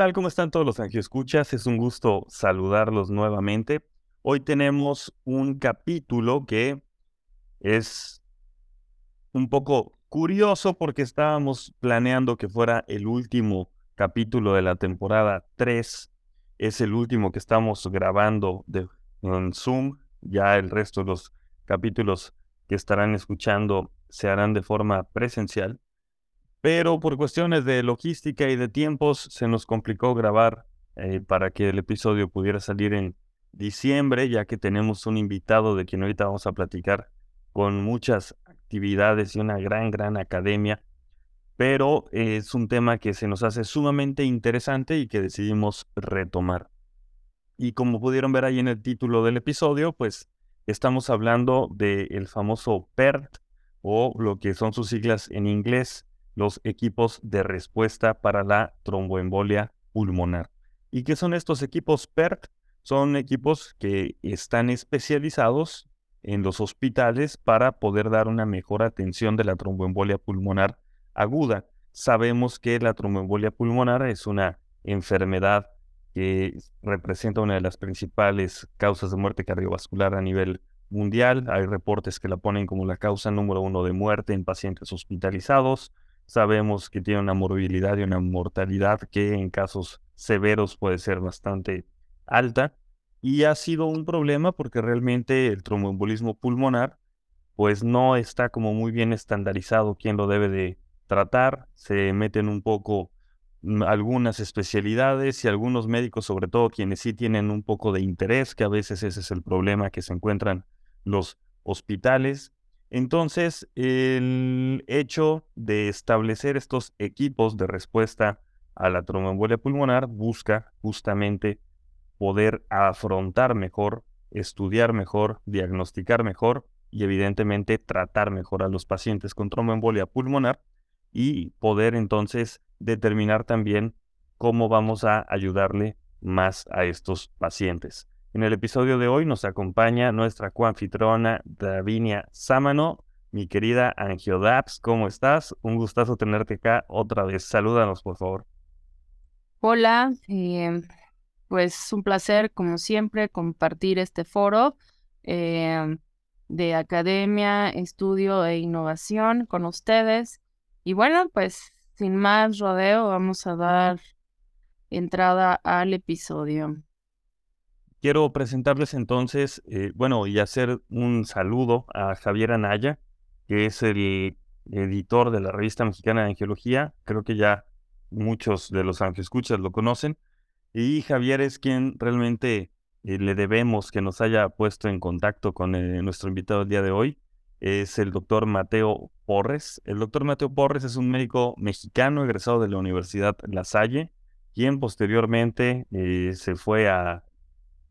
tal? ¿Cómo están todos los escuchas? Es un gusto saludarlos nuevamente. Hoy tenemos un capítulo que es un poco curioso porque estábamos planeando que fuera el último capítulo de la temporada 3. Es el último que estamos grabando de, en Zoom. Ya el resto de los capítulos que estarán escuchando se harán de forma presencial pero por cuestiones de logística y de tiempos se nos complicó grabar eh, para que el episodio pudiera salir en diciembre, ya que tenemos un invitado de quien ahorita vamos a platicar con muchas actividades y una gran, gran academia, pero es un tema que se nos hace sumamente interesante y que decidimos retomar. Y como pudieron ver ahí en el título del episodio, pues estamos hablando del famoso PERT o lo que son sus siglas en inglés, los equipos de respuesta para la tromboembolia pulmonar. ¿Y qué son estos equipos PERT? Son equipos que están especializados en los hospitales para poder dar una mejor atención de la tromboembolia pulmonar aguda. Sabemos que la tromboembolia pulmonar es una enfermedad que representa una de las principales causas de muerte cardiovascular a nivel mundial. Hay reportes que la ponen como la causa número uno de muerte en pacientes hospitalizados. Sabemos que tiene una morbilidad y una mortalidad que en casos severos puede ser bastante alta y ha sido un problema porque realmente el tromboembolismo pulmonar pues no está como muy bien estandarizado quién lo debe de tratar, se meten un poco mm, algunas especialidades y algunos médicos, sobre todo quienes sí tienen un poco de interés, que a veces ese es el problema que se encuentran los hospitales, entonces, el hecho de establecer estos equipos de respuesta a la tromboembolia pulmonar busca justamente poder afrontar mejor, estudiar mejor, diagnosticar mejor y evidentemente tratar mejor a los pacientes con tromboembolia pulmonar y poder entonces determinar también cómo vamos a ayudarle más a estos pacientes. En el episodio de hoy nos acompaña nuestra coanfitrona Davinia Sámano. Mi querida Angiodaps, ¿cómo estás? Un gustazo tenerte acá otra vez. Salúdanos, por favor. Hola, eh, pues un placer, como siempre, compartir este foro eh, de academia, estudio e innovación con ustedes. Y bueno, pues sin más rodeo, vamos a dar entrada al episodio. Quiero presentarles entonces, eh, bueno, y hacer un saludo a Javier Anaya, que es el editor de la revista mexicana de angiología. Creo que ya muchos de los angioscuchas lo conocen. Y Javier es quien realmente eh, le debemos que nos haya puesto en contacto con eh, nuestro invitado el día de hoy. Es el doctor Mateo Porres. El doctor Mateo Porres es un médico mexicano egresado de la Universidad La Salle, quien posteriormente se fue a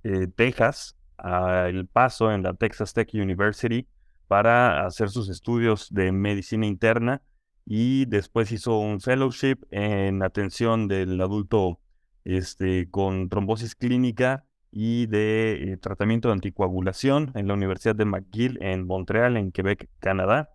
eh, Texas, a El Paso, en la Texas Tech University, para hacer sus estudios de medicina interna y después hizo un fellowship en atención del adulto este, con trombosis clínica y de eh, tratamiento de anticoagulación en la Universidad de McGill en Montreal, en Quebec, Canadá.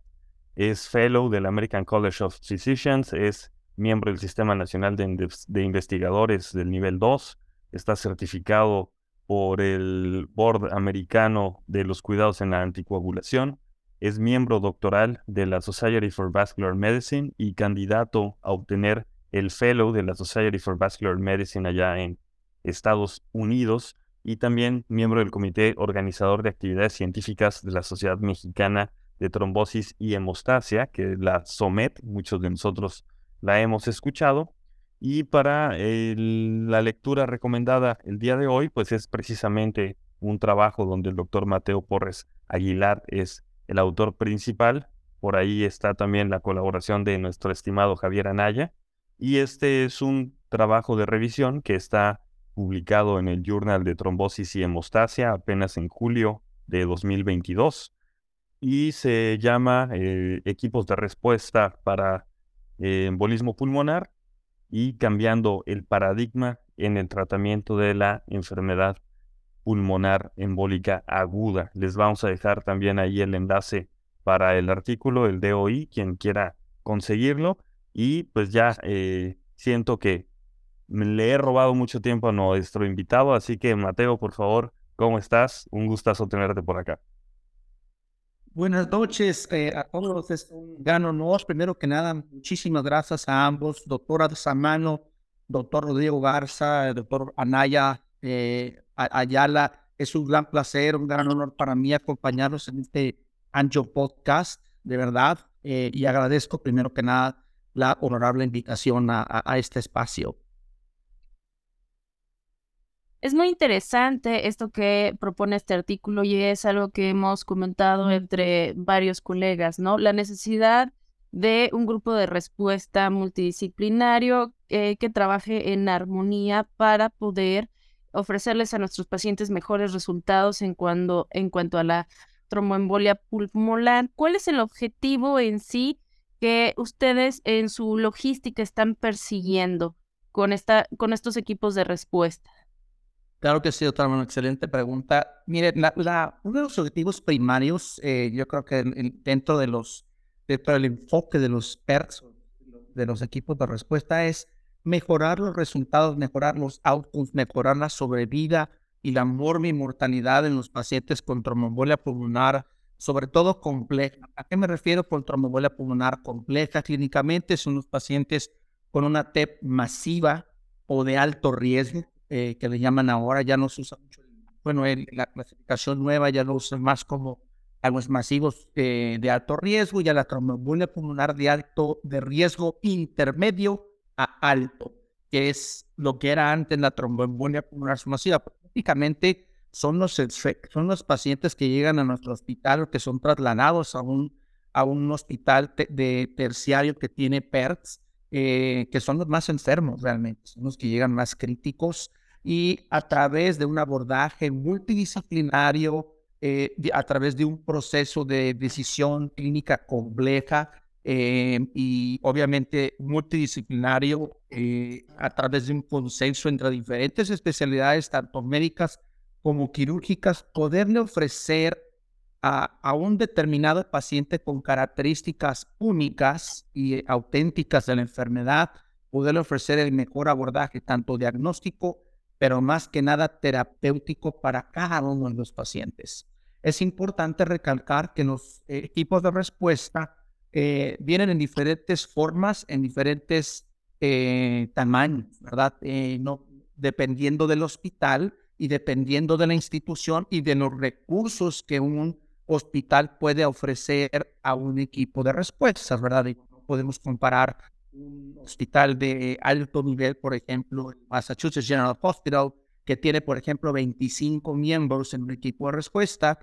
Es fellow del American College of Physicians, es miembro del Sistema Nacional de, de Investigadores del nivel 2, está certificado por el Board Americano de los Cuidados en la Anticoagulación. Es miembro doctoral de la Society for Vascular Medicine y candidato a obtener el Fellow de la Society for Vascular Medicine allá en Estados Unidos y también miembro del Comité Organizador de Actividades Científicas de la Sociedad Mexicana de Trombosis y Hemostasia, que la SOMET, muchos de nosotros la hemos escuchado, y para la lectura recomendada el día de hoy, pues es precisamente un trabajo donde el doctor Mateo Porres Aguilar es el autor principal. Por ahí está también la colaboración de nuestro estimado Javier Anaya. Y este es un trabajo de revisión que está publicado en el Journal de Trombosis y Hemostasia apenas en julio de 2022 y se llama eh, Equipos de Respuesta para eh, Embolismo Pulmonar y cambiando el paradigma en el tratamiento de la enfermedad pulmonar embólica aguda. Les vamos a dejar también ahí el enlace para el artículo, el DOI, quien quiera conseguirlo. y pues ya eh, siento que le he robado mucho tiempo a nuestro invitado, así que Mateo, por favor, ¿cómo estás? Un gustazo tenerte por acá. Buenas noches eh, a todos. Es un gran honor. Primero que nada, muchísimas gracias a ambos, doctora Samano, doctor Rodrigo Garza, doctor Anaya eh, Ayala. Es un gran placer, un gran honor para mí acompañarlos en este Ancho Podcast, de verdad. Eh, y agradezco primero que nada la honorable invitación a este espacio. Es muy interesante esto que propone este artículo y es algo que hemos comentado entre varios colegas, ¿no? La necesidad de un grupo de respuesta multidisciplinario eh, que trabaje en armonía para poder ofrecerles a nuestros pacientes mejores resultados en, cuando, en cuanto a la tromboembolia pulmonar. ¿Cuál es el objetivo en sí que ustedes en su logística están persiguiendo con, esta, con estos equipos de respuesta? Claro que sí, otra una excelente pregunta. Mire, la, uno de los objetivos primarios, eh, yo creo que dentro de los, dentro del enfoque de los PERS, de los equipos de respuesta, es mejorar los resultados, mejorar los outcomes, mejorar la sobrevida y la mortalidad en los pacientes con tromboembolia pulmonar, sobre todo compleja. ¿A qué me refiero con tromboembolia pulmonar compleja? Clínicamente son los pacientes con una TEP masiva o de alto riesgo, eh, que le llaman ahora, ya no se usa mucho. Bueno, la clasificación nueva ya lo usa más como aguas masivos eh, de alto riesgo, ya la tromboembolia pulmonar de alto de riesgo intermedio a alto, que es lo que era antes la tromboembolia pulmonar masiva. Prácticamente son los, son los pacientes que llegan a nuestro hospital o que son trasladados a un, a un hospital de terciario que tiene PERTS, eh, que son los más enfermos realmente, son los que llegan más críticos y a través de un abordaje multidisciplinario, eh, a través de un proceso de decisión clínica compleja eh, y obviamente multidisciplinario, eh, a través de un consenso entre diferentes especialidades, tanto médicas como quirúrgicas, poderle ofrecer a, un determinado paciente con características únicas y auténticas de la enfermedad, poderle ofrecer el mejor abordaje, tanto diagnóstico pero más que nada terapéutico para cada uno de los pacientes. Es importante recalcar que los eh, equipos de respuesta eh, vienen en diferentes formas, en diferentes eh, tamaños, ¿verdad? no, dependiendo del hospital y dependiendo de la institución y de los recursos que un hospital puede ofrecer a un equipo de respuestas, ¿verdad? no podemos comparar un hospital de alto nivel, por ejemplo, Massachusetts General Hospital, que tiene, por ejemplo, 25 miembros en un equipo de respuesta,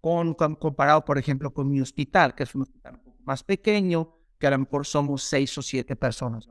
con, comparado, por ejemplo, con mi hospital, que es un hospital más pequeño, que a lo mejor somos seis o siete personas.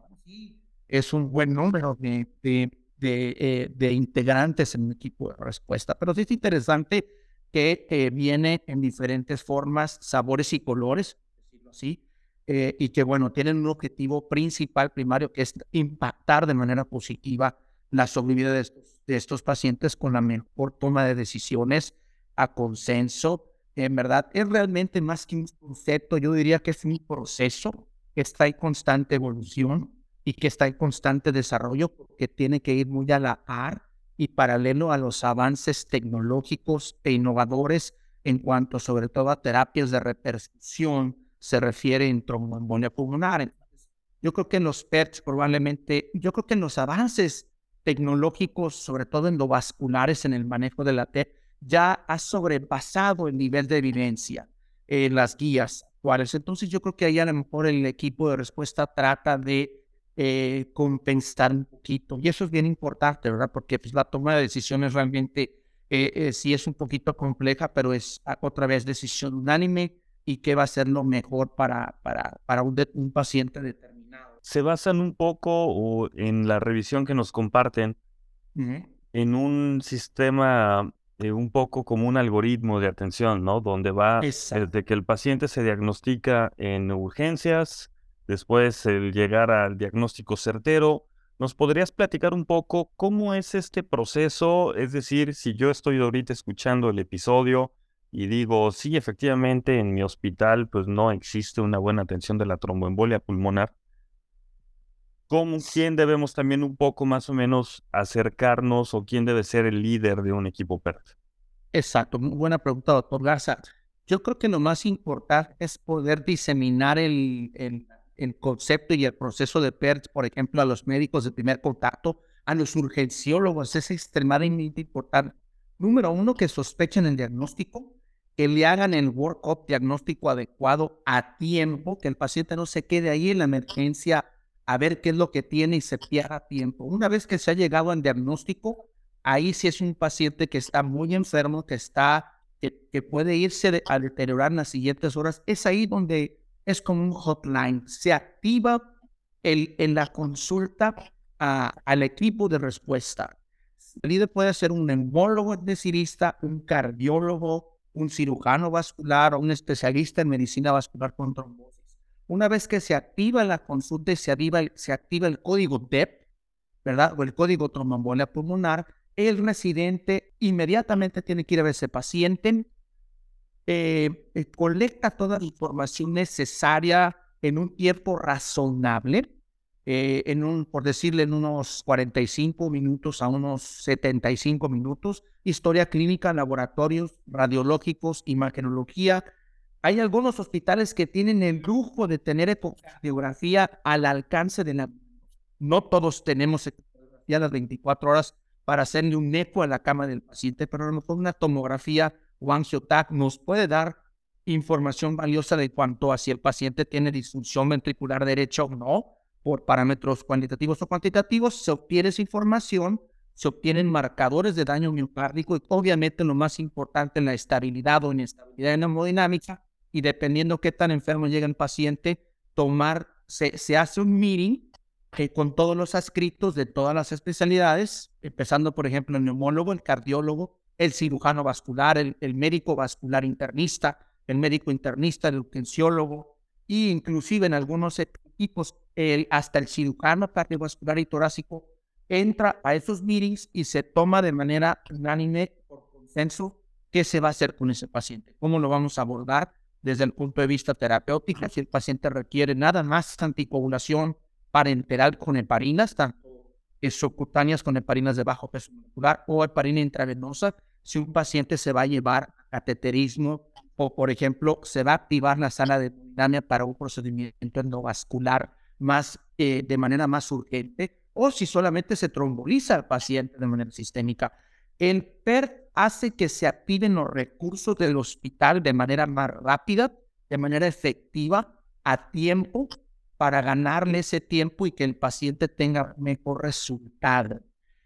Es un buen número de, de, de, eh, de integrantes en un equipo de respuesta, pero sí es interesante que viene en diferentes formas, sabores y colores, decirlo así, eh, y que, bueno, tienen un objetivo principal, primario, que es impactar de manera positiva la sobrevida de estos, pacientes con la mejor toma de decisiones a consenso. En verdad, es realmente más que un concepto, yo diría que es un proceso que está en constante evolución y que está en constante desarrollo porque tiene que ir muy a la par y paralelo a los avances tecnológicos e innovadores en cuanto sobre todo a terapias de repercusión, se refiere en tromboembolia pulmonar. yo creo que en los PERTs probablemente, yo creo que en los avances tecnológicos, sobre todo endovasculares en el manejo de la T, ya ha sobrepasado el nivel de evidencia en las guías actuales. Entonces yo creo que ahí a lo mejor el equipo de respuesta trata de eh, compensar un poquito. Y eso es bien importante, ¿verdad? Porque pues, la toma de decisiones realmente eh, eh, sí es un poquito compleja, pero es otra vez decisión unánime y qué va a ser lo mejor para, para, para un, un paciente determinado. Se basan un poco en la revisión que nos comparten en un sistema eh, un poco como un algoritmo de atención, ¿no? Donde va desde que el paciente se diagnostica en urgencias, después el llegar al diagnóstico certero. ¿Nos podrías platicar un poco cómo es este proceso? Es decir, si yo estoy ahorita escuchando el episodio, y digo, sí, efectivamente en mi hospital pues no existe una buena atención de la tromboembolia pulmonar. ¿cómo, quién debemos también un poco más o menos acercarnos o quién debe ser el líder de un equipo PERT? Exacto, muy buena pregunta, doctor Garza. Yo creo que lo más importante es poder diseminar el, el, el concepto y el proceso de PERT, por ejemplo, a los médicos de primer contacto, a los urgenciólogos, es extremadamente importante. Número uno, que sospechen el diagnóstico, que le hagan el workup diagnóstico adecuado a tiempo, que el paciente no se quede ahí en la emergencia a ver qué es lo que tiene y se pierda tiempo. Una vez que se ha llegado al diagnóstico, ahí sí es un paciente que está muy enfermo, que está, que, puede irse a deteriorar en las siguientes horas, es ahí donde es como un hotline. Se activa el, en la consulta al equipo de respuesta. El líder puede ser un neumólogo intensivista, un cardiólogo, un cirujano vascular o un especialista en medicina vascular con trombosis. Una vez que se activa la consulta y se activa, se activa el código DEP, ¿verdad? O el código tromboembolia pulmonar, el residente inmediatamente tiene que ir a ver ese paciente, eh, eh, colecta toda la información necesaria en un tiempo razonable, eh, en un, por decirle, en unos 45 minutos a unos 75 minutos, historia clínica, laboratorios radiológicos, imagenología. Hay algunos hospitales que tienen el lujo de tener ecocardiografía al alcance de la... No todos tenemos ecografía las 24 horas para hacerle un eco a la cama del paciente, pero a lo mejor una tomografía o angiotac nos puede dar información valiosa de cuanto a si el paciente tiene disfunción ventricular derecha o no, por parámetros cuantitativos o cuantitativos, se obtiene esa información, se obtienen marcadores de daño miocárdico y obviamente lo más importante, la estabilidad o inestabilidad hemodinámica y dependiendo qué tan enfermo llega el paciente, tomar, se, se hace un meeting que con todos los adscritos de todas las especialidades, empezando por ejemplo el neumólogo, el cardiólogo, el cirujano vascular, el, el médico vascular internista, el médico internista, el urgenciólogo, e inclusive en algunos equipos hasta el cirujano cardiovascular y torácico entra a esos meetings y se toma de manera unánime por consenso qué se va a hacer con ese paciente, cómo lo vamos a abordar desde el punto de vista terapéutico, si el paciente requiere nada más anticoagulación parenteral con heparinas, tanto subcutáneas con heparinas de bajo peso molecular o heparina intravenosa, si un paciente se va a llevar cateterismo o, por ejemplo, se va a activar la sala de hemodinamia para un procedimiento endovascular más, eh, de manera más urgente, o si solamente se tromboliza al paciente de manera sistémica. El PERT hace que se activen los recursos del hospital de manera más rápida, de manera efectiva, a tiempo, para ganarle ese tiempo y que el paciente tenga mejor resultado.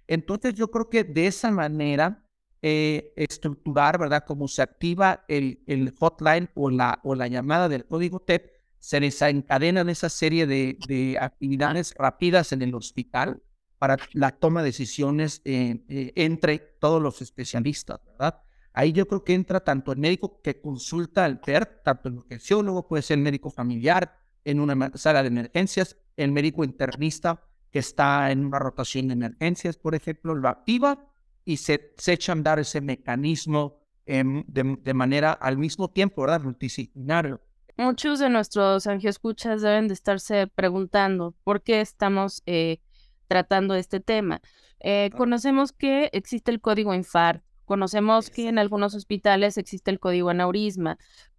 Entonces yo creo que de esa manera eh, estructurar, ¿verdad? Cómo se activa el, el hotline o la, o la llamada del código TEP, se desencadenan esa serie de, de actividades rápidas en el hospital para la toma de decisiones eh, eh, entre todos los especialistas, ¿verdad? Ahí yo creo que entra tanto el médico que consulta al PER, tanto el urgenciólogo, puede ser el médico familiar en una sala de emergencias, el médico internista que está en una rotación de emergencias, por ejemplo, lo activa y se, se echa a andar ese mecanismo em, de, manera al mismo tiempo, ¿verdad? Multidisciplinario. Muchos de nuestros angioscuchas deben de estarse preguntando por qué estamos eh, tratando este tema. Eh, conocemos que existe el código INFAR, conocemos que en algunos hospitales existe el código aneurisma,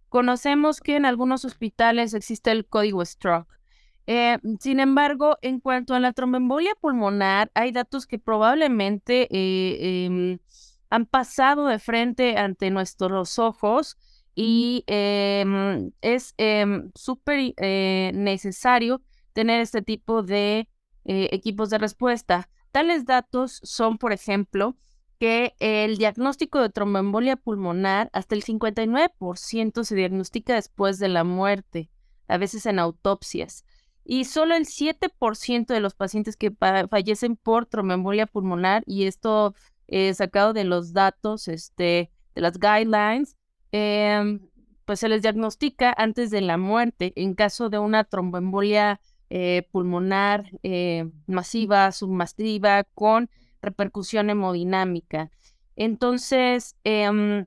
conocemos que en algunos hospitales existe el código stroke. Eh, sin embargo, en cuanto a la tromboembolia pulmonar, hay datos que probablemente eh, em, han pasado de frente ante nuestros ojos y em, es em, súper eh, necesario tener este tipo de equipos de respuesta. Tales datos son, por ejemplo, que el diagnóstico de tromboembolia pulmonar, hasta el 59% se diagnostica después de la muerte, a veces en autopsias y solo el 7% de los pacientes que fallecen por tromboembolia pulmonar, y esto eh, sacado de los datos este, de las guidelines, em, pues se les diagnostica antes de la muerte en caso de una tromboembolia eh, pulmonar eh, masiva, submasiva, con repercusión hemodinámica. Entonces, em,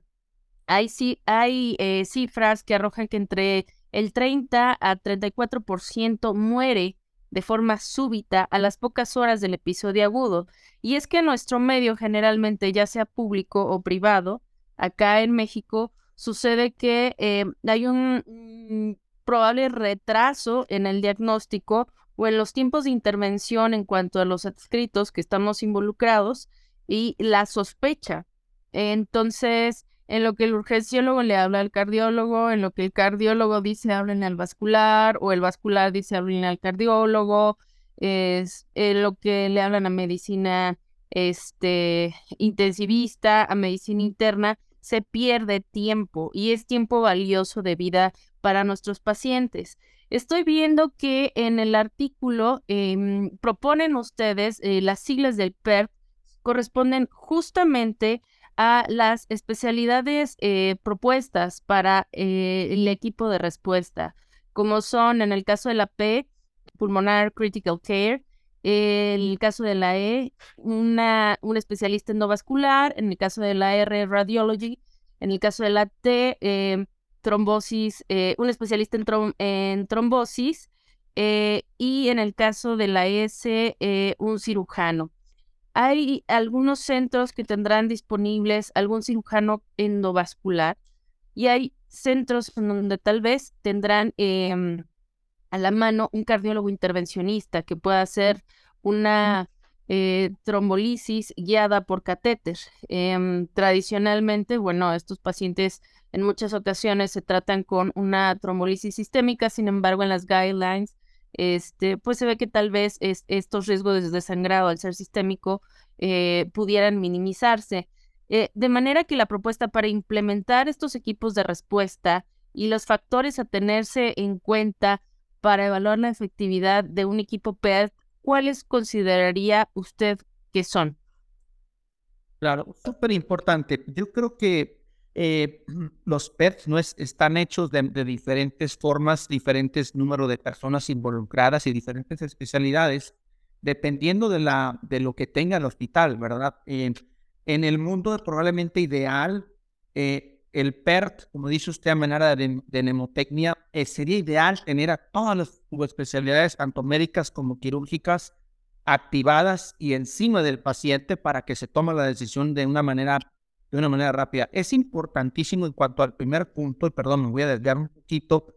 hay, hay cifras que arrojan que entre el 30 a 34% muere de forma súbita a las pocas horas del episodio agudo. Y es que nuestro medio generalmente, ya sea público o privado, acá en México, sucede que eh, hay un probable retraso en el diagnóstico o en los tiempos de intervención en cuanto a los adscritos que estamos involucrados y la sospecha. Entonces, en lo que el urgenciólogo le habla al cardiólogo, en lo que el cardiólogo dice hablen al vascular o el vascular dice hablen al cardiólogo, es en lo que le hablan a medicina este, intensivista, a medicina interna, se pierde tiempo y es tiempo valioso de vida para nuestros pacientes. Estoy viendo que en el artículo em, proponen ustedes eh, las siglas del PERT corresponden justamente a las especialidades eh, propuestas para eh, el equipo de respuesta, como son en el caso de la P, Pulmonar Critical Care, el caso de la E, una, un especialista endovascular, en el caso de la R, Radiology, en el caso de la T, em, trombosis, eh, un especialista en, trombosis eh, y en el caso de la S, eh, un cirujano. Hay algunos centros que tendrán disponibles algún cirujano endovascular y hay centros donde tal vez tendrán em, a la mano un cardiólogo intervencionista que pueda hacer una trombolisis guiada por catéter. Em, tradicionalmente, bueno, estos pacientes en muchas ocasiones se tratan con una trombolisis sistémica, sin embargo, en las guidelines, este, pues se ve que tal vez estos riesgos de sangrado al ser sistémico eh, pudieran minimizarse. Eh, de manera que la propuesta para implementar estos equipos de respuesta y los factores a tenerse en cuenta para evaluar la efectividad de un equipo PET, ¿cuáles consideraría usted que son? Claro, súper importante. Yo creo que eh, los PETs no están hechos de, diferentes formas, diferentes números de personas involucradas y diferentes especialidades, dependiendo de, la, de lo que tenga el hospital, ¿verdad? en el mundo probablemente ideal, eh, el PERT, como dice usted a manera de, de eh, sería ideal tener a todas las especialidades, tanto médicas como quirúrgicas, activadas y encima del paciente para que se tome la decisión de una manera de una manera rápida. Es importantísimo en cuanto al primer punto, y perdón, me voy a desviar un poquito.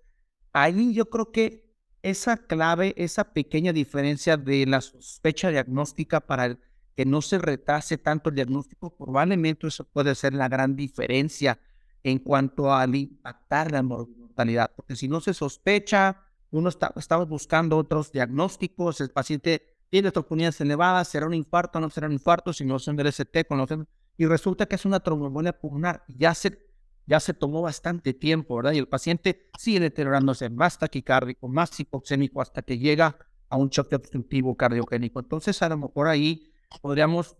Ahí yo creo que esa clave, esa pequeña diferencia de la sospecha diagnóstica para que no se retrase tanto el diagnóstico, probablemente eso puede ser la gran diferencia en cuanto al impactar la mortalidad. Porque si no se sospecha, uno está, estamos buscando otros diagnósticos, el paciente tiene troponías elevadas, será un infarto, no será un infarto, si no son del ST, con los y resulta que es una tromboembolia pulmonar. Ya se, ya se tomó bastante tiempo, ¿verdad? Y el paciente sigue deteriorándose más taquicárdico, más hipoxémico hasta que llega a un choque obstructivo cardiogénico. Entonces, a lo mejor ahí podríamos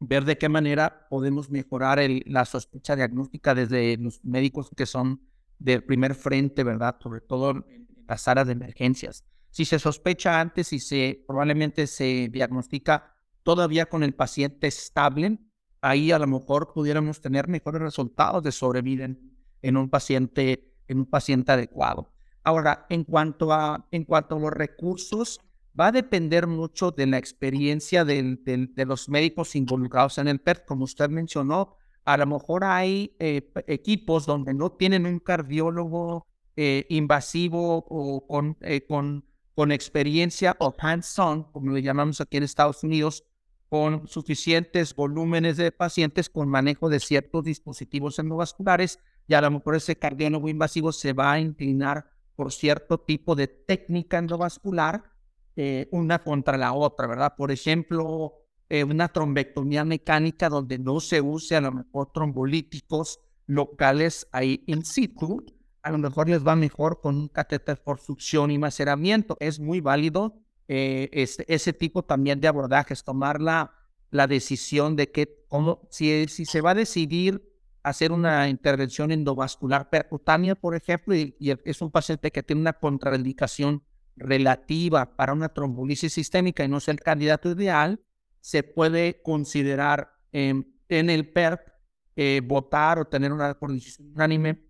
ver de qué manera podemos mejorar la sospecha diagnóstica desde los médicos que son del primer frente, ¿verdad? Sobre todo en las áreas de emergencias. Si se sospecha antes y se probablemente se diagnostica todavía con el paciente estable, ahí a lo mejor pudiéramos tener mejores resultados de sobrevida en, un paciente en un paciente adecuado. Ahora, en cuanto a en cuanto a los recursos, va a depender mucho de la experiencia de, los médicos involucrados en el PERT. Como usted mencionó, a lo mejor hay eh, equipos donde no tienen un cardiólogo eh, invasivo o con, eh, con, con experiencia o hands-on, como le llamamos aquí en Estados Unidos, con suficientes volúmenes de pacientes con manejo de ciertos dispositivos endovasculares y a lo mejor ese cardiólogo invasivo se va a inclinar por cierto tipo de técnica endovascular eh, una contra la otra, ¿verdad? Por ejemplo, eh, una trombectomía mecánica donde no se use a lo mejor trombolíticos locales ahí in situ, a lo mejor les va mejor con un catéter por succión y maceramiento. Es muy válido eh, ese tipo también de abordajes, tomar la, la decisión de que, cómo, si, si se va a decidir hacer una intervención endovascular percutánea, por ejemplo, y, es un paciente que tiene una contraindicación relativa para una trombolisis sistémica y no es el candidato ideal, se puede considerar en el PERC eh, votar o tener una decisión unánime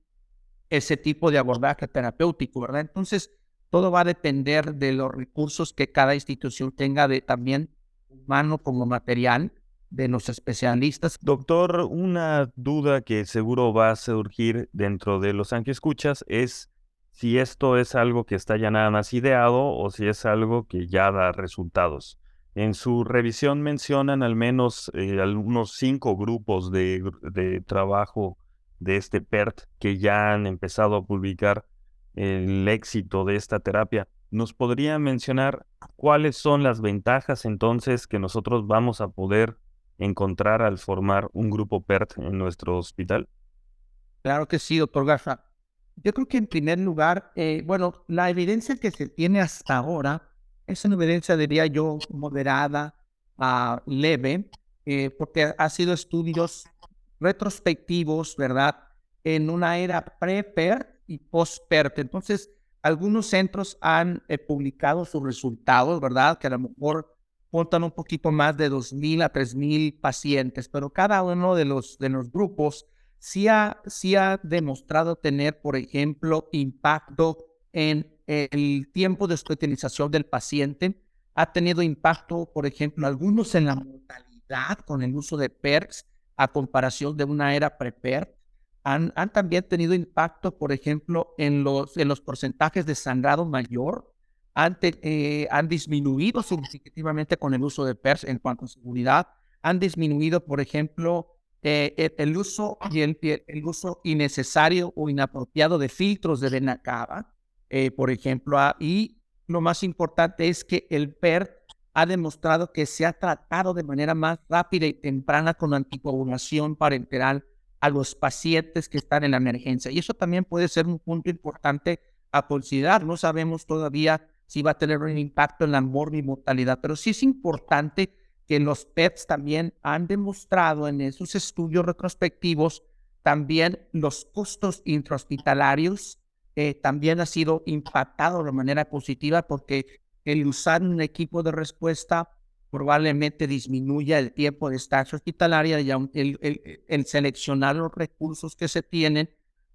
ese tipo de abordaje terapéutico, ¿verdad? Entonces, todo va a depender de los recursos que cada institución tenga de también humano como material de los especialistas. Doctor, una duda que seguro va a surgir dentro de los escuchas es si esto es algo que está ya nada más ideado o si es algo que ya da resultados. En su revisión mencionan al menos eh, algunos cinco grupos de, de, trabajo de este PERT que ya han empezado a publicar el éxito de esta terapia. ¿Nos podría mencionar cuáles son las ventajas entonces que nosotros vamos a poder encontrar al formar un grupo PERT en nuestro hospital? Claro que sí, doctor Garza. Yo creo que en primer lugar, eh, bueno, la evidencia que se tiene hasta ahora es una evidencia, diría yo, moderada, a leve, eh, porque ha sido estudios retrospectivos, ¿verdad? En una era pre-PERT y post-PERT. Entonces, algunos centros han eh, publicado sus resultados, ¿verdad? Que a lo mejor contan un poquito más de 2.000 a 3.000 pacientes, pero cada uno de los, de los grupos sí ha, sí ha demostrado tener, por ejemplo, impacto en el tiempo de hospitalización del paciente. Ha tenido impacto, por ejemplo, algunos en la mortalidad con el uso de PERCs a comparación de una era pre-PERC. Han, han, también tenido impacto, por ejemplo, en los, en los porcentajes de sangrado mayor han, eh, han disminuido significativamente con el uso de PERS en cuanto a seguridad. Han disminuido, por ejemplo, eh, el, uso y el, el, uso innecesario o inapropiado de filtros de vena cava, eh, por ejemplo. Ah, y lo más importante es que el PER ha demostrado que se ha tratado de manera más rápida y temprana con anticoagulación parenteral a los pacientes que están en la emergencia. Y eso también puede ser un punto importante a considerar. No sabemos todavía si va a tener un impacto en la mortalidad, pero sí es importante que los PETs también han demostrado en esos estudios retrospectivos también los costos intrahospitalarios eh, también ha sido impactado de manera positiva porque el usar un equipo de respuesta probablemente disminuya el tiempo de estancia hospitalaria y el seleccionar los recursos que se tienen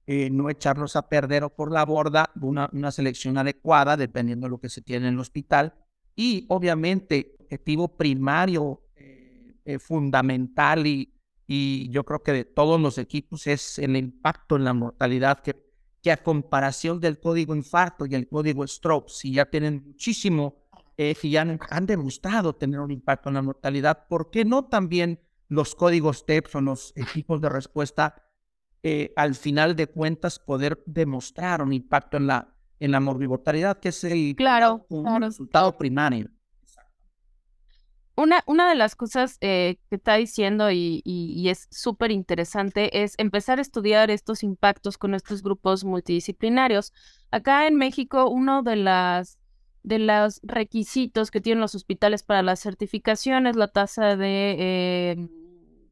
eh, no echarlos a perder o por la borda, una, una selección adecuada dependiendo de lo que se tiene en el hospital. Y obviamente, objetivo primario, eh, eh, fundamental y, y yo creo que de todos los equipos es el impacto en la mortalidad que, que a comparación del código infarto y el código stroke, si ya tienen muchísimo, si ya han, han, demostrado tener un impacto en la mortalidad, ¿por qué no también los códigos TEPS o los equipos de respuesta eh, al final de cuentas poder demostrar un impacto en la, en la morbilidad, que es el claro, resultado primario. Una, una de las cosas eh, que está diciendo y, y, es súper interesante es empezar a estudiar estos impactos con estos grupos multidisciplinarios. Acá en México, uno de las de los requisitos que tienen los hospitales para la certificación es la tasa de eh,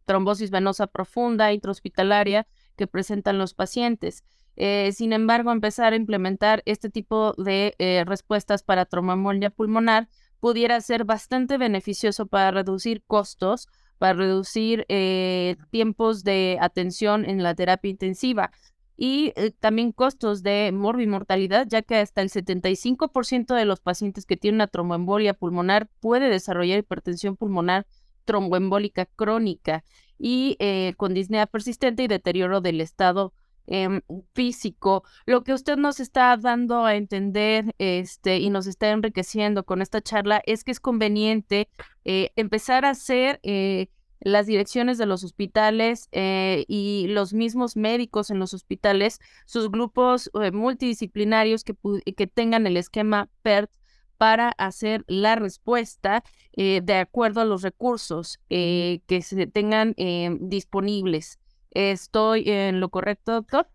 trombosis venosa profunda intrahospitalaria que presentan los pacientes. Eh, sin embargo, empezar a implementar este tipo de eh, respuestas para tromboembolia pulmonar pudiera ser bastante beneficioso para reducir costos, para reducir eh, tiempos de atención en la terapia intensiva y también costos de morbimortalidad, ya que hasta el 75% de los pacientes que tienen una tromboembolia pulmonar puede desarrollar hipertensión pulmonar tromboembólica crónica y eh, con disnea persistente y deterioro del estado em, físico. Lo que usted nos está dando a entender este, y nos está enriqueciendo con esta charla es que es conveniente eh, empezar a hacer eh, las direcciones de los hospitales y los mismos médicos en los hospitales, sus grupos multidisciplinarios que, que tengan el esquema PERT para hacer la respuesta eh, de acuerdo a los recursos eh, que se tengan eh, disponibles. ¿Estoy en lo correcto, doctor?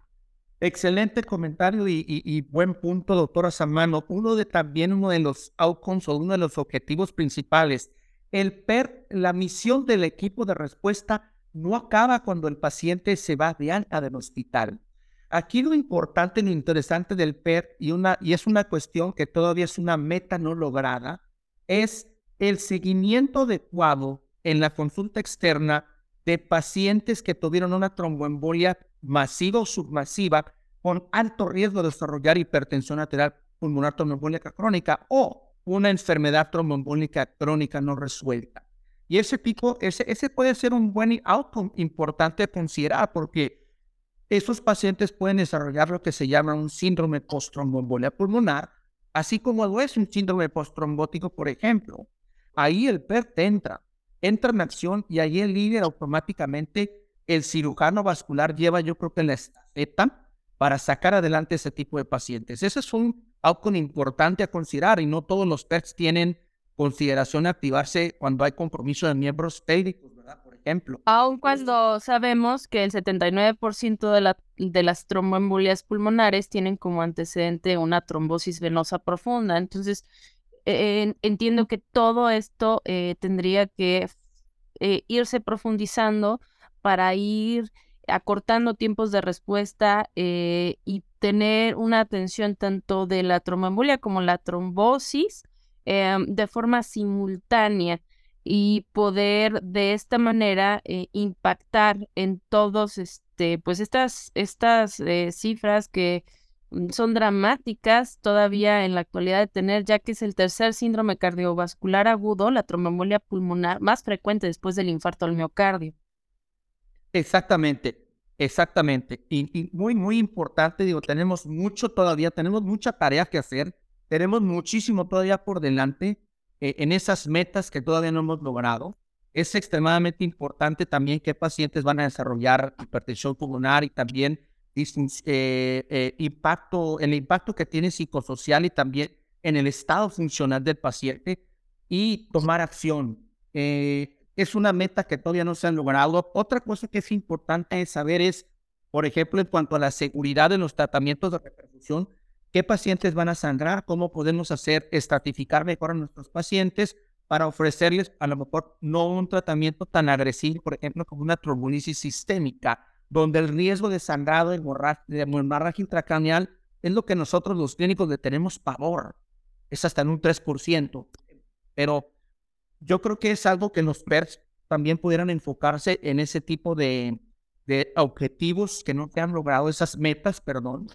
Excelente comentario y, buen punto, doctora Samano. Uno de también uno de los outcomes o uno de los objetivos principales, el PER, la misión del equipo de respuesta no acaba cuando el paciente se va de alta del hospital. Aquí lo importante, lo interesante del PER, y, y es una cuestión que todavía es una meta no lograda, es el seguimiento adecuado en la consulta externa de pacientes que tuvieron una tromboembolia masiva o submasiva con alto riesgo de desarrollar hipertensión arterial pulmonar tromboembólica crónica o una enfermedad tromboembólica crónica no resuelta. Y ese tipo, ese, ese puede ser un buen outcome importante a considerar porque esos pacientes pueden desarrollar lo que se llama un síndrome post-tromboembolia pulmonar, así como lo es un síndrome post-trombótico, por ejemplo. Ahí el PERT entra, entra en acción y ahí el líder automáticamente, el cirujano vascular lleva yo creo que la estafeta para sacar adelante ese tipo de pacientes. Ese es un outcome importante a considerar y no todos los PERTs tienen consideración de activarse cuando hay compromiso de miembros pélvicos, ¿verdad? Por ejemplo. Aun cuando sabemos que el 79% de, de las tromboembolias pulmonares tienen como antecedente una trombosis venosa profunda. Entonces, entiendo que todo esto eh, tendría que eh, irse profundizando para ir acortando tiempos de respuesta eh, y tener una atención tanto de la tromboembolia como la trombosis em, de forma simultánea y poder de esta manera eh, impactar en todos este pues estas estas eh, cifras que mm, son dramáticas todavía en la actualidad de tener ya que es el tercer síndrome cardiovascular agudo la tromboembolia pulmonar más frecuente después del infarto al miocardio. Exactamente, exactamente. Y, muy, muy importante, digo, tenemos mucho todavía, tenemos mucha tarea que hacer, tenemos muchísimo todavía por delante eh, en esas metas que todavía no hemos logrado. Es extremadamente importante también qué pacientes van a desarrollar hipertensión pulmonar y también eh, eh, impacto, el impacto que tiene psicosocial y también en el estado funcional del paciente y tomar acción. Eh, es una meta que todavía no se han logrado. Otra cosa que es importante saber es, por ejemplo, en cuanto a la seguridad de los tratamientos de repercusión, qué pacientes van a sangrar, cómo podemos hacer estratificar mejor a nuestros pacientes para ofrecerles a lo mejor no un tratamiento tan agresivo, por ejemplo, como una trombolisis sistémica, donde el riesgo de sangrado, de hemorragia intracraneal, es lo que nosotros los clínicos le tenemos pavor. Es hasta en un 3%. Pero yo creo que es algo que los PERS también pudieran enfocarse en ese tipo de, de objetivos que no se han logrado, esas metas, perdón.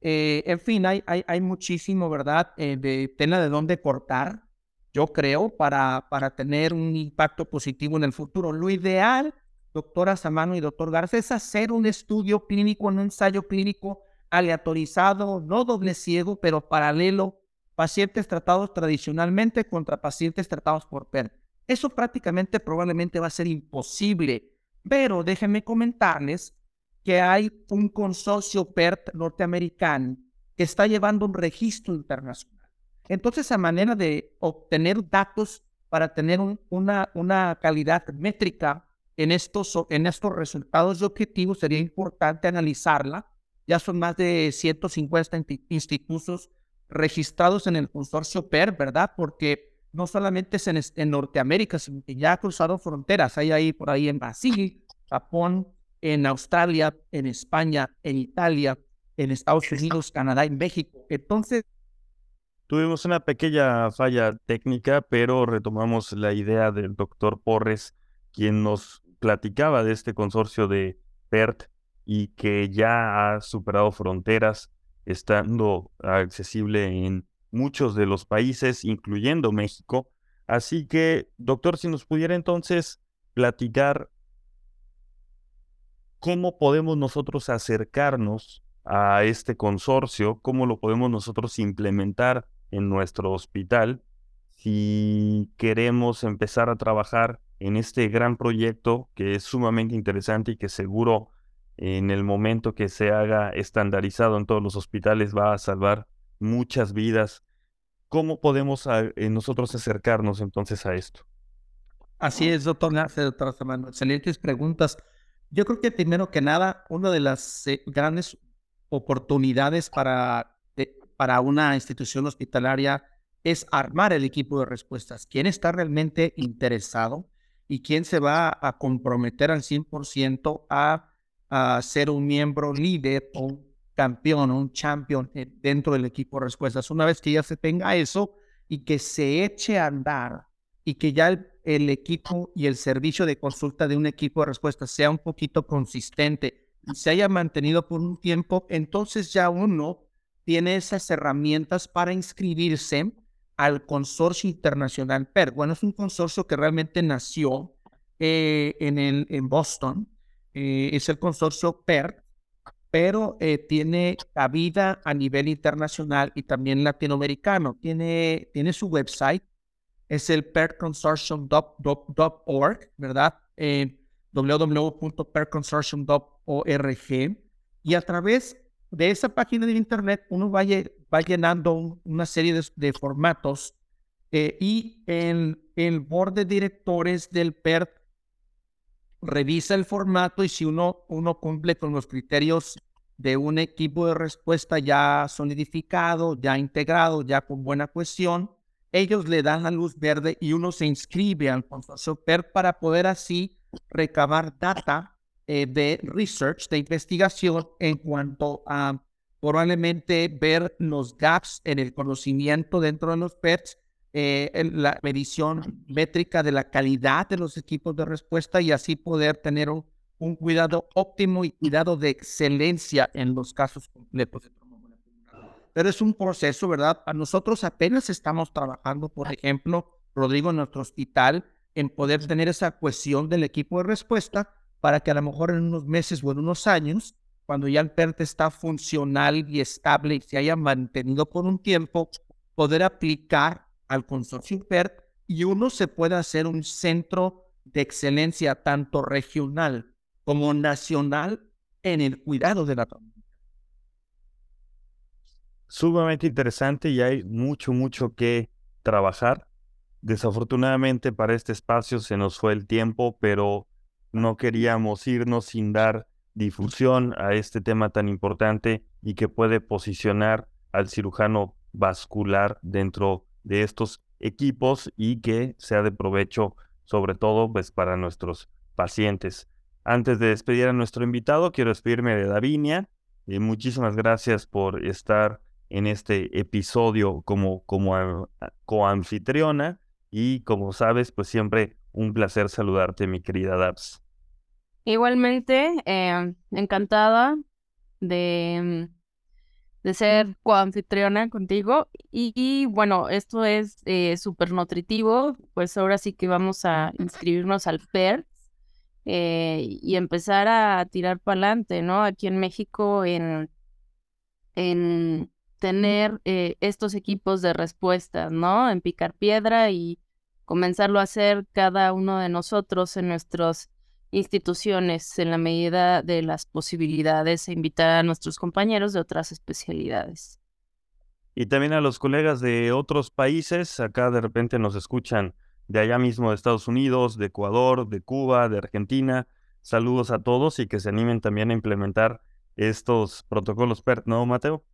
Eh, en fin, hay, hay, hay muchísimo, ¿verdad?, eh, de tela de dónde cortar, yo creo, para, para tener un impacto positivo en el futuro. Lo ideal, doctora Samano y doctor Garza, es hacer un estudio clínico, un ensayo clínico aleatorizado, no doble ciego, pero paralelo pacientes tratados tradicionalmente contra pacientes tratados por PERT. Eso prácticamente probablemente va a ser imposible, pero déjenme comentarles que hay un consorcio PERT norteamericano que está llevando un registro internacional. Entonces, a manera de obtener datos para tener una, una calidad métrica en estos, en estos resultados y objetivos, sería importante analizarla. Ya son más de 150 institutos registrados en el consorcio PER, ¿verdad? Porque no solamente es en, Norteamérica, sino que ya ha cruzado fronteras. Hay ahí por ahí en Brasil, Japón, en Australia, en España, en Italia, en Estados Unidos, Canadá y México. Entonces... Tuvimos una pequeña falla técnica, pero retomamos la idea del doctor Porres, quien nos platicaba de este consorcio de PERT y que ya ha superado fronteras estando accesible en muchos de los países, incluyendo México. Así que, doctor, si nos pudiera entonces platicar cómo podemos nosotros acercarnos a este consorcio, cómo lo podemos nosotros implementar en nuestro hospital si queremos empezar a trabajar en este gran proyecto que es sumamente interesante y que seguro en el momento que se haga estandarizado en todos los hospitales va a salvar muchas vidas. ¿Cómo podemos eh, nosotros acercarnos entonces a esto? Así es, doctor Narce, doctor Samano. Excelentes preguntas. Yo creo que primero que nada, una de las eh, grandes oportunidades para, para una institución hospitalaria es armar el equipo de respuestas. ¿Quién está realmente interesado y quién se va a comprometer al 100% a a ser un miembro líder o un campeón un champion eh, dentro del equipo de respuestas. Una vez que ya se tenga eso y que se eche a andar y que ya el, equipo y el servicio de consulta de un equipo de respuestas sea un poquito consistente y se haya mantenido por un tiempo, entonces ya uno tiene esas herramientas para inscribirse al consorcio internacional PER. Bueno, es un consorcio que realmente nació eh, en, el, en Boston. Eh, es el consorcio PER, pero eh, tiene cabida a nivel internacional y también latinoamericano. Tiene, tiene su website, es el perconsortium.org, ¿verdad? Eh, www.perconsortium.org. Y a través de esa página de internet uno va, llenando una serie de, formatos eh, y el, el board de directores del PERT revisa el formato y si uno, uno cumple con los criterios de un equipo de respuesta ya solidificado, ya integrado, ya con buena cuestión, ellos le dan la luz verde y uno se inscribe al consorcio PERT para poder así recabar data eh, de research, de investigación en cuanto a probablemente ver los gaps en el conocimiento dentro de los PETs, eh, la medición métrica de la calidad de los equipos de respuesta y así poder tener un, un cuidado óptimo y cuidado de excelencia en los casos completos de Pero es un proceso, ¿verdad? A nosotros apenas estamos trabajando, por ejemplo, Rodrigo, en nuestro hospital, en poder tener esa cohesión del equipo de respuesta para que a lo mejor en unos meses o en unos años, cuando ya el PERT está funcional y estable y se haya mantenido por un tiempo, poder aplicar al consorcio PERT y uno se pueda hacer un centro de excelencia tanto regional como nacional en el cuidado de la familia. Sumamente interesante y hay mucho, mucho que trabajar. Desafortunadamente para este espacio se nos fue el tiempo, pero no queríamos irnos sin dar difusión a este tema tan importante y que puede posicionar al cirujano vascular dentro de estos equipos y que sea de provecho sobre todo pues para nuestros pacientes. Antes de despedir a nuestro invitado, quiero despedirme de Davinia. y muchísimas gracias por estar en este episodio como, como coanfitriona y como sabes, pues siempre un placer saludarte, mi querida Dabs. Igualmente, em, encantada de, de ser coanfitriona contigo. Y, bueno, esto es eh, súper nutritivo, pues ahora sí que vamos a inscribirnos al PER eh, y empezar a tirar para adelante, ¿no? Aquí en México, en, en tener eh, estos equipos de respuesta, ¿no? En picar piedra y comenzarlo a hacer cada uno de nosotros en nuestras instituciones en la medida de las posibilidades e invitar a nuestros compañeros de otras especialidades. Y también a los colegas de otros países, acá de repente nos escuchan de allá mismo de Estados Unidos, de Ecuador, de Cuba, de Argentina. Saludos a todos y que se animen también a implementar estos protocolos PERT, ¿no, Mateo?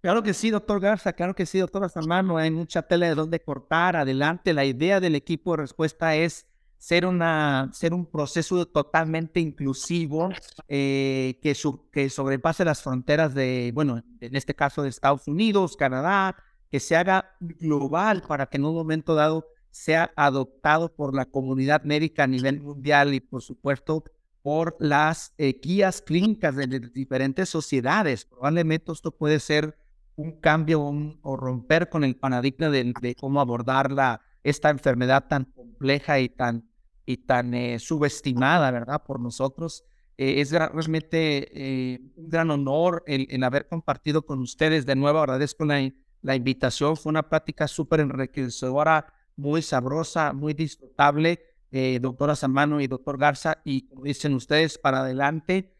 Claro que sí, doctor Garza, claro que sí, doctor Samano, hay mucha tela de donde cortar. Adelante, la idea del equipo de respuesta es ser, una, ser un proceso totalmente inclusivo eh, que, que sobrepase las fronteras de, bueno, en este caso de Estados Unidos, Canadá, que se haga global para que en un momento dado sea adoptado por la comunidad médica a nivel mundial y por supuesto por las eh, guías clínicas de, diferentes sociedades. Probablemente esto puede ser un cambio o romper con el paradigma de, cómo abordar la, esta enfermedad tan compleja y tan, y tan eh, subestimada, ¿verdad? Por nosotros. Eh, es realmente eh, un gran honor el, haber compartido con ustedes. De nuevo, agradezco la, la invitación. Fue una plática súper enriquecedora, muy sabrosa, muy disfrutable. doctora Samano y doctor Garza, y como dicen ustedes, para adelante.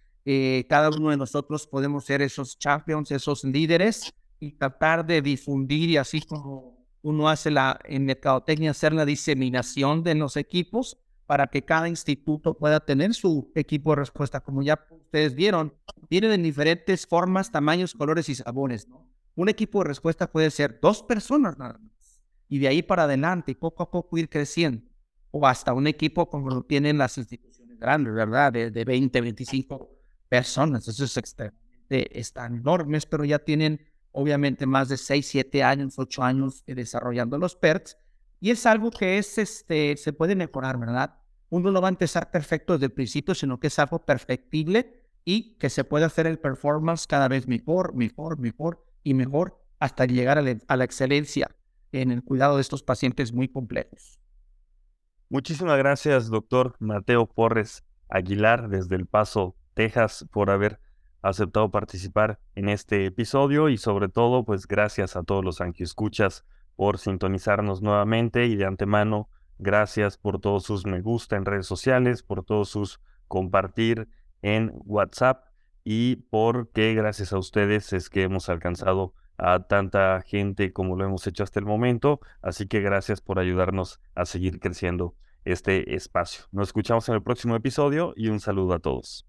cada uno de nosotros podemos ser esos champions, esos líderes y tratar de difundir y así como uno hace la, en mercadotecnia, hacer la diseminación de los equipos para que cada instituto pueda tener su equipo de respuesta. Como ya ustedes vieron, vienen en diferentes formas, tamaños, colores y sabores. Un equipo de respuesta puede ser dos personas nada más. Y de ahí para adelante, poco a poco ir creciendo. O hasta un equipo como lo tienen las instituciones grandes, ¿verdad? De, de 20, 25 personas. Eso es extremadamente, están enormes, pero ya tienen obviamente más de 6, 7 años, 8 años eh, desarrollando los PERTs. Y es algo que es, este, se puede mejorar, ¿verdad? Uno no va a empezar perfecto desde el principio, sino que es algo perfectible y que se puede hacer el performance cada vez mejor, mejor, mejor y mejor hasta llegar a la, a la excelencia en el cuidado de estos pacientes muy complejos. Muchísimas gracias, doctor Mateo Porres Aguilar, desde El Paso, Texas, por haber aceptado participar en este episodio y sobre todo, pues gracias a todos los escuchas por sintonizarnos nuevamente y de antemano, gracias por todos sus me gusta en redes sociales, por todos sus compartir en WhatsApp y porque gracias a ustedes es que hemos alcanzado a tanta gente como lo hemos hecho hasta el momento. Así que gracias por ayudarnos a seguir creciendo este espacio. Nos escuchamos en el próximo episodio y un saludo a todos.